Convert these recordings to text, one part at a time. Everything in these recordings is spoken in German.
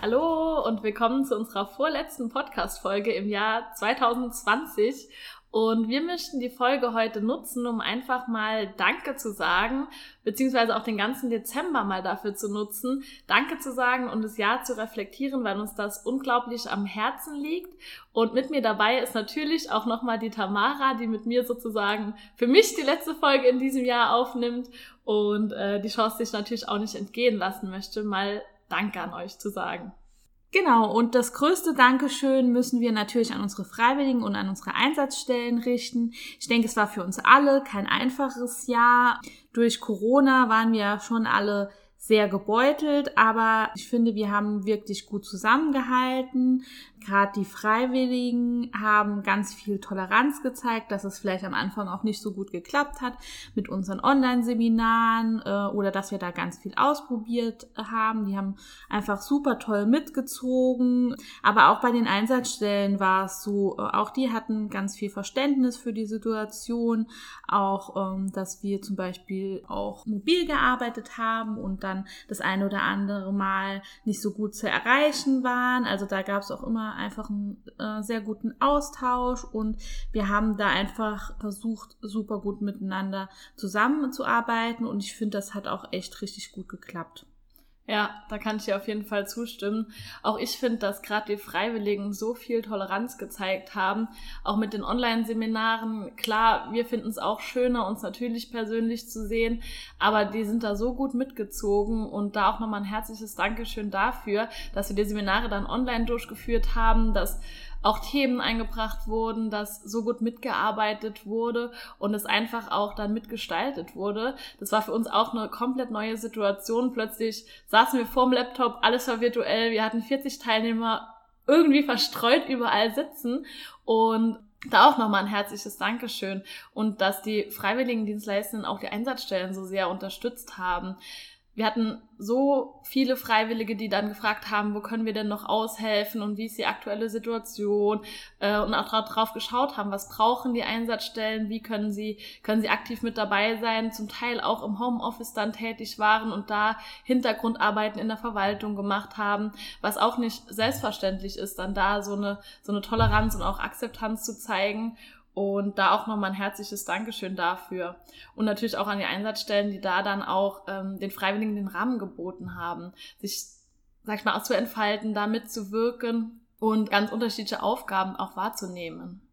Hallo und willkommen zu unserer vorletzten Podcast-Folge im Jahr 2020. Und wir möchten die Folge heute nutzen, um einfach mal Danke zu sagen, beziehungsweise auch den ganzen Dezember mal dafür zu nutzen, Danke zu sagen und das Jahr zu reflektieren, weil uns das unglaublich am Herzen liegt. Und mit mir dabei ist natürlich auch nochmal die Tamara, die mit mir sozusagen für mich die letzte Folge in diesem Jahr aufnimmt und äh, die Chance sich natürlich auch nicht entgehen lassen möchte, mal Danke an euch zu sagen. Genau, und das größte Dankeschön müssen wir natürlich an unsere Freiwilligen und an unsere Einsatzstellen richten. Ich denke, es war für uns alle kein einfaches Jahr. Durch Corona waren wir schon alle sehr gebeutelt, aber ich finde, wir haben wirklich gut zusammengehalten. Gerade die Freiwilligen haben ganz viel Toleranz gezeigt, dass es vielleicht am Anfang auch nicht so gut geklappt hat mit unseren Online-Seminaren äh, oder dass wir da ganz viel ausprobiert haben. Die haben einfach super toll mitgezogen. Aber auch bei den Einsatzstellen war es so, äh, auch die hatten ganz viel Verständnis für die Situation. Auch, ähm, dass wir zum Beispiel auch mobil gearbeitet haben und dann das eine oder andere Mal nicht so gut zu erreichen waren. Also da gab es auch immer einfach einen äh, sehr guten Austausch und wir haben da einfach versucht, super gut miteinander zusammenzuarbeiten und ich finde, das hat auch echt richtig gut geklappt. Ja, da kann ich dir auf jeden Fall zustimmen. Auch ich finde, dass gerade die Freiwilligen so viel Toleranz gezeigt haben, auch mit den Online-Seminaren. Klar, wir finden es auch schöner, uns natürlich persönlich zu sehen, aber die sind da so gut mitgezogen und da auch nochmal ein herzliches Dankeschön dafür, dass wir die Seminare dann online durchgeführt haben, dass auch Themen eingebracht wurden, dass so gut mitgearbeitet wurde und es einfach auch dann mitgestaltet wurde. Das war für uns auch eine komplett neue Situation. Plötzlich saßen wir vorm Laptop, alles war virtuell, wir hatten 40 Teilnehmer irgendwie verstreut überall sitzen und da auch nochmal ein herzliches Dankeschön und dass die Freiwilligendienstleistenden auch die Einsatzstellen so sehr unterstützt haben wir hatten so viele Freiwillige, die dann gefragt haben, wo können wir denn noch aushelfen und wie ist die aktuelle Situation äh, und auch drauf geschaut haben, was brauchen die Einsatzstellen, wie können sie, können sie aktiv mit dabei sein, zum Teil auch im Homeoffice dann tätig waren und da Hintergrundarbeiten in der Verwaltung gemacht haben, was auch nicht selbstverständlich ist, dann da so eine, so eine Toleranz und auch Akzeptanz zu zeigen und da auch nochmal ein herzliches Dankeschön dafür. Und natürlich auch an die Einsatzstellen, die da dann auch ähm, den Freiwilligen den Rahmen geboten haben, sich, sag ich mal, auch zu entfalten, da mitzuwirken und ganz unterschiedliche Aufgaben auch wahrzunehmen.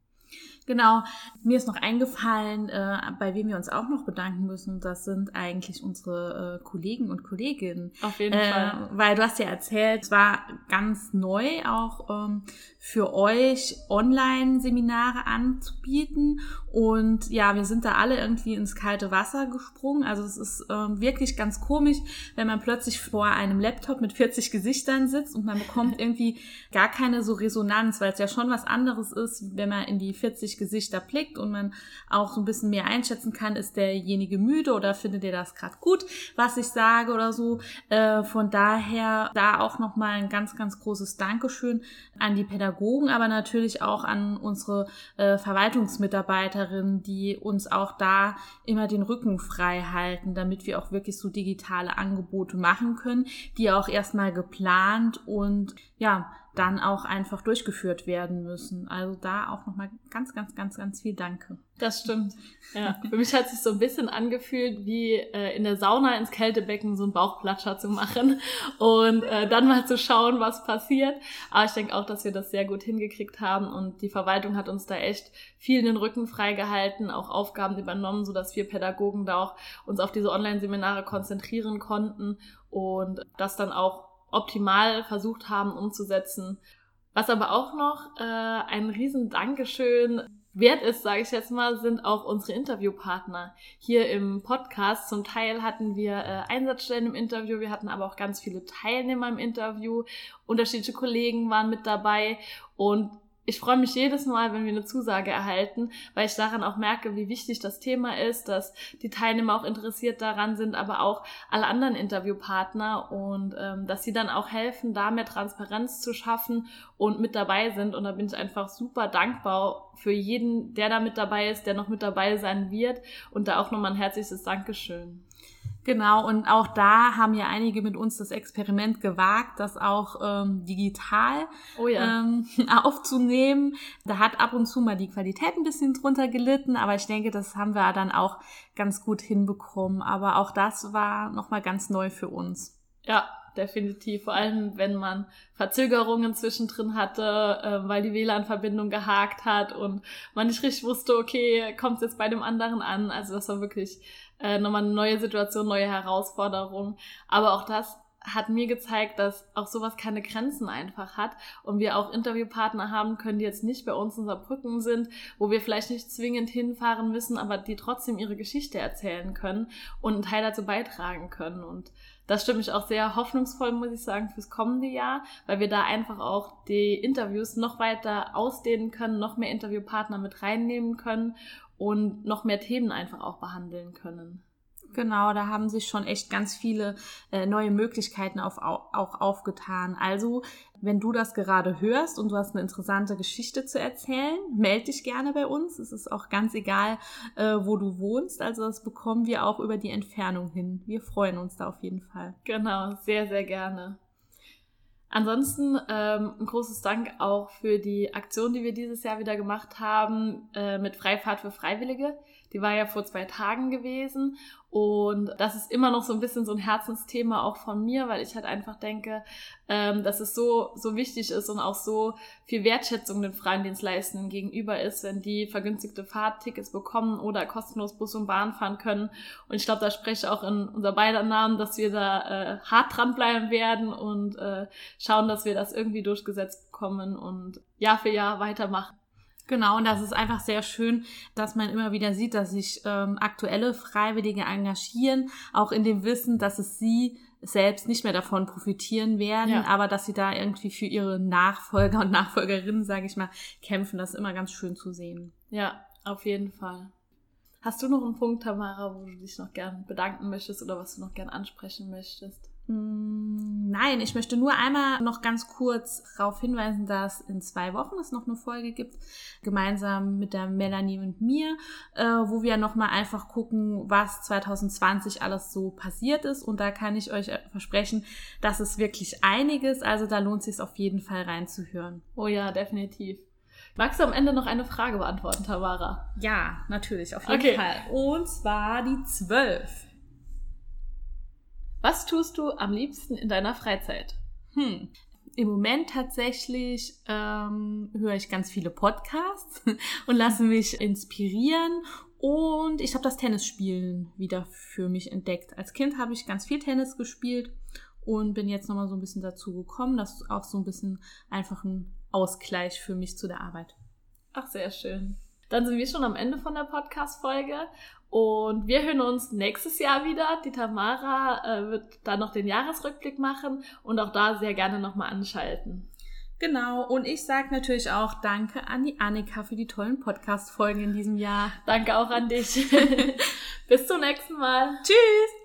Genau, mir ist noch eingefallen, äh, bei wem wir uns auch noch bedanken müssen. Das sind eigentlich unsere äh, Kollegen und Kolleginnen. Auf jeden äh, Fall. Weil du hast ja erzählt, es war ganz neu auch ähm, für euch Online-Seminare anzubieten. Und ja, wir sind da alle irgendwie ins kalte Wasser gesprungen. Also es ist ähm, wirklich ganz komisch, wenn man plötzlich vor einem Laptop mit 40 Gesichtern sitzt und man bekommt irgendwie gar keine so Resonanz, weil es ja schon was anderes ist, wenn man in die 40 Gesichter blickt und man auch so ein bisschen mehr einschätzen kann, ist derjenige müde oder findet er das gerade gut, was ich sage oder so. Äh, von daher da auch nochmal ein ganz, ganz großes Dankeschön an die Pädagogen, aber natürlich auch an unsere äh, Verwaltungsmitarbeiterinnen, die uns auch da immer den Rücken frei halten, damit wir auch wirklich so digitale Angebote machen können, die auch erstmal geplant und ja, dann auch einfach durchgeführt werden müssen. Also da auch nochmal ganz, ganz, ganz, ganz viel Danke. Das stimmt. Ja. Für mich hat sich so ein bisschen angefühlt, wie äh, in der Sauna ins Kältebecken so einen Bauchplatscher zu machen und äh, dann mal zu schauen, was passiert. Aber ich denke auch, dass wir das sehr gut hingekriegt haben und die Verwaltung hat uns da echt viel den Rücken freigehalten, auch Aufgaben übernommen, so dass wir Pädagogen da auch uns auf diese Online-Seminare konzentrieren konnten und das dann auch optimal versucht haben umzusetzen. Was aber auch noch äh, ein riesen Dankeschön wert ist, sage ich jetzt mal, sind auch unsere Interviewpartner hier im Podcast. Zum Teil hatten wir äh, Einsatzstellen im Interview, wir hatten aber auch ganz viele Teilnehmer im Interview, unterschiedliche Kollegen waren mit dabei und ich freue mich jedes Mal, wenn wir eine Zusage erhalten, weil ich daran auch merke, wie wichtig das Thema ist, dass die Teilnehmer auch interessiert daran sind, aber auch alle anderen Interviewpartner und ähm, dass sie dann auch helfen, da mehr Transparenz zu schaffen und mit dabei sind. Und da bin ich einfach super dankbar für jeden, der da mit dabei ist, der noch mit dabei sein wird und da auch nochmal ein herzliches Dankeschön. Genau, und auch da haben ja einige mit uns das Experiment gewagt, das auch ähm, digital oh ja. ähm, aufzunehmen. Da hat ab und zu mal die Qualität ein bisschen drunter gelitten, aber ich denke, das haben wir dann auch ganz gut hinbekommen. Aber auch das war nochmal ganz neu für uns. Ja, definitiv. Vor allem, wenn man Verzögerungen zwischendrin hatte, äh, weil die WLAN-Verbindung gehakt hat und man nicht richtig wusste, okay, kommt es jetzt bei dem anderen an. Also das war wirklich äh, nochmal eine neue Situation, neue Herausforderung. Aber auch das hat mir gezeigt, dass auch sowas keine Grenzen einfach hat und wir auch Interviewpartner haben können, die jetzt nicht bei uns in Saarbrücken sind, wo wir vielleicht nicht zwingend hinfahren müssen, aber die trotzdem ihre Geschichte erzählen können und einen Teil dazu beitragen können. Und das stimmt mich auch sehr hoffnungsvoll, muss ich sagen, fürs kommende Jahr, weil wir da einfach auch die Interviews noch weiter ausdehnen können, noch mehr Interviewpartner mit reinnehmen können und noch mehr Themen einfach auch behandeln können. Genau, da haben sich schon echt ganz viele äh, neue Möglichkeiten auf, auch aufgetan. Also, wenn du das gerade hörst und du hast eine interessante Geschichte zu erzählen, melde dich gerne bei uns. Es ist auch ganz egal, äh, wo du wohnst. Also, das bekommen wir auch über die Entfernung hin. Wir freuen uns da auf jeden Fall. Genau, sehr, sehr gerne. Ansonsten ähm, ein großes Dank auch für die Aktion, die wir dieses Jahr wieder gemacht haben äh, mit Freifahrt für Freiwillige. Die war ja vor zwei Tagen gewesen und das ist immer noch so ein bisschen so ein Herzensthema auch von mir, weil ich halt einfach denke, ähm, dass es so, so wichtig ist und auch so viel Wertschätzung den freien Dienstleistenden gegenüber ist, wenn die vergünstigte Fahrttickets bekommen oder kostenlos Bus und Bahn fahren können. Und ich glaube, da spreche ich auch in unser beider Namen, dass wir da äh, hart dranbleiben werden und äh, schauen, dass wir das irgendwie durchgesetzt bekommen und Jahr für Jahr weitermachen. Genau, und das ist einfach sehr schön, dass man immer wieder sieht, dass sich ähm, aktuelle Freiwillige engagieren, auch in dem Wissen, dass es sie selbst nicht mehr davon profitieren werden, ja. aber dass sie da irgendwie für ihre Nachfolger und Nachfolgerinnen, sage ich mal, kämpfen. Das ist immer ganz schön zu sehen. Ja, auf jeden Fall. Hast du noch einen Punkt, Tamara, wo du dich noch gern bedanken möchtest oder was du noch gern ansprechen möchtest? Mm, nein, ich möchte nur einmal noch ganz kurz darauf hinweisen, dass in zwei Wochen es noch eine Folge gibt, gemeinsam mit der Melanie und mir, äh, wo wir nochmal einfach gucken, was 2020 alles so passiert ist. Und da kann ich euch versprechen, dass es wirklich einiges, also da lohnt es sich auf jeden Fall reinzuhören. Oh ja, definitiv. Magst du am Ende noch eine Frage beantworten, Tamara? Ja, natürlich, auf jeden okay. Fall. Und zwar die zwölf. Was tust du am liebsten in deiner Freizeit? Hm. Im Moment tatsächlich ähm, höre ich ganz viele Podcasts und lasse mich inspirieren. Und ich habe das Tennisspielen wieder für mich entdeckt. Als Kind habe ich ganz viel Tennis gespielt und bin jetzt nochmal so ein bisschen dazu gekommen. Das ist auch so ein bisschen einfach ein Ausgleich für mich zu der Arbeit. Ach, sehr schön. Dann sind wir schon am Ende von der Podcast-Folge und wir hören uns nächstes Jahr wieder. Die Tamara äh, wird da noch den Jahresrückblick machen und auch da sehr gerne nochmal anschalten. Genau, und ich sage natürlich auch Danke an die Annika für die tollen Podcast-Folgen in diesem Jahr. Danke auch an dich. Bis zum nächsten Mal. Tschüss!